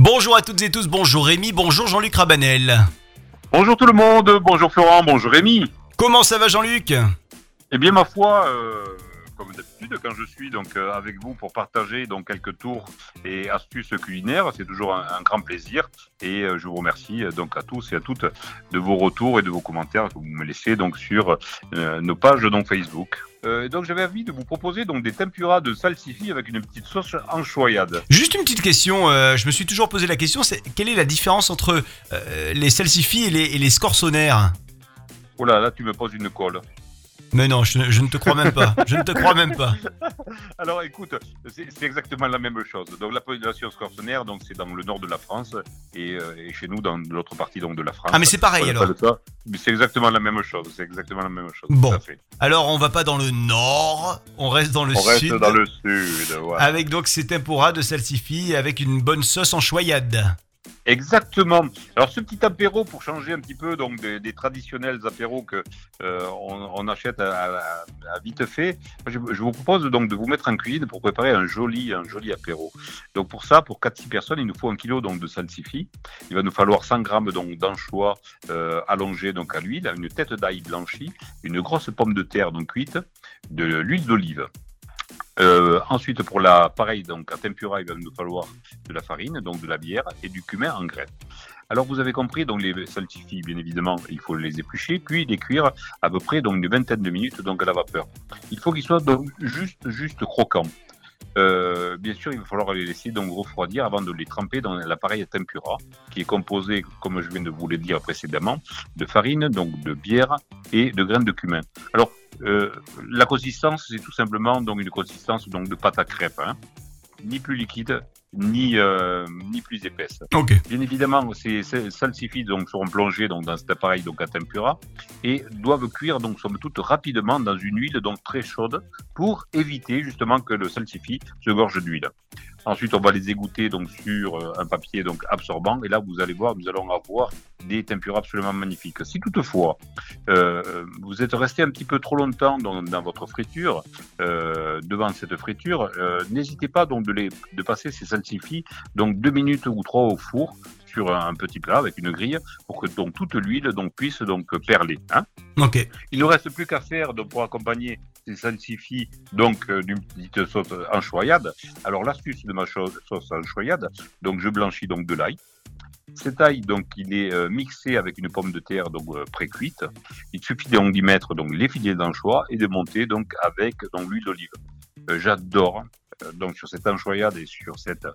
Bonjour à toutes et tous, bonjour Rémi, bonjour Jean-Luc Rabanel. Bonjour tout le monde, bonjour Florent, bonjour Rémi. Comment ça va Jean-Luc? Eh bien ma foi, euh, comme d'habitude, quand je suis donc euh, avec vous pour partager donc quelques tours et astuces culinaires, c'est toujours un, un grand plaisir. Et euh, je vous remercie euh, donc à tous et à toutes de vos retours et de vos commentaires que vous me laissez donc sur nos pages donc Facebook. Donc j'avais envie de vous proposer donc des tempuras de salsifis avec une petite sauce anchoyade. Juste une petite question, je me suis toujours posé la question, c'est quelle est la différence entre les salsifis et les, et les scorsonnaires? Oh là là, tu me poses une colle. Mais non, je, ne- je ne te crois même pas, je ne te crois même pas. Alors écoute, c'est exactement la même chose. Donc l'appellation scorsonnaire, donc c'est dans le nord de la France et, euh, et chez nous dans l'autre partie donc de la France. Ah mais c'est pareil On alors. c'est exactement la même chose. C'est exactement la même chose. Bon. Tout à fait. Alors on va pas dans le nord, on reste dans le On reste sud. dans le sud. Voilà. Avec donc ces tempura de salsifis avec une bonne sauce en choyade. Exactement. Alors ce petit apéro pour changer un petit peu donc des, traditionnels apéros que euh, on, on achète à, à- à vite fait, je, je vous propose donc de vous mettre en cuisine pour préparer un joli un joli apéro. Donc pour ça, pour 4-6 personnes, il nous faut un kilo donc de salsifis. Il va nous falloir 100 grammes donc d'anchois euh, allongés donc à l'huile, une tête d'ail blanchie, une grosse pomme de terre donc cuite, de l'huile d'olive. Euh, ensuite, pour la pareil, donc à tempura, il va nous falloir de la farine, donc de la bière et du cumin en graines. Alors vous avez compris, donc les salsifis, bien évidemment, il faut les éplucher, puis les cuire à peu près donc une vingtaine de minutes donc à la vapeur. Il faut qu'ils soient donc juste juste croquants. Euh, bien sûr, il va falloir les laisser donc refroidir avant de les tremper dans l'appareil à tempura, qui est composé, comme je viens de vous le dire précédemment, de farine, donc de bière et de graines de cumin. Alors euh, la consistance, c'est tout simplement donc une consistance donc de pâte à crêpes, hein. ni plus liquide, ni euh, ni plus épaisse. Ok. Bien évidemment, ces, ces salsifis donc seront plongés donc dans cet appareil donc à tempura et doivent cuire donc somme toute rapidement dans une huile donc très chaude pour éviter justement que le salsifis se gorge d'huile. Ensuite, on va les égoutter donc sur euh, un papier donc absorbant et là vous allez voir, nous allons avoir des tempuras absolument magnifiques. Si toutefois euh, vous êtes resté un petit peu trop longtemps dans, dans votre friture, euh, devant cette friture, euh, n'hésitez pas donc de les de passer ces salsifis donc deux minutes ou trois au four sur un petit plat avec une grille pour que donc toute l'huile donc puisse donc perler. Hein Ok. Il ne reste plus qu'à faire donc, pour accompagner ces salsifis donc euh, d'une petite sauce anchoyade. Alors l'astuce de ma sauce anchoyade, donc je blanchis donc de l'ail. Cet ail donc il est euh, mixé avec une pomme de terre euh, pré-cuite. Il suffit d'y mettre donc les filets d'anchois et de monter avec l'huile d'olive. Euh, J'adore donc sur cette anchoyade et sur cette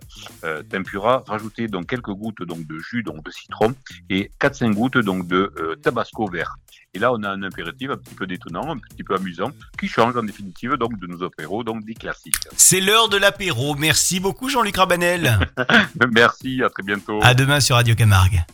euh, tempura rajouter donc quelques gouttes donc de jus donc de citron et 4-5 gouttes donc de euh, tabasco vert. Et là, on a un impératif un petit peu détonnant, un petit peu amusant, qui change en définitive donc de nos apéros, donc des classiques. C'est l'heure de l'apéro. Merci beaucoup Jean-Luc Rabanel. Merci, à très bientôt. À demain sur Radio Camargue.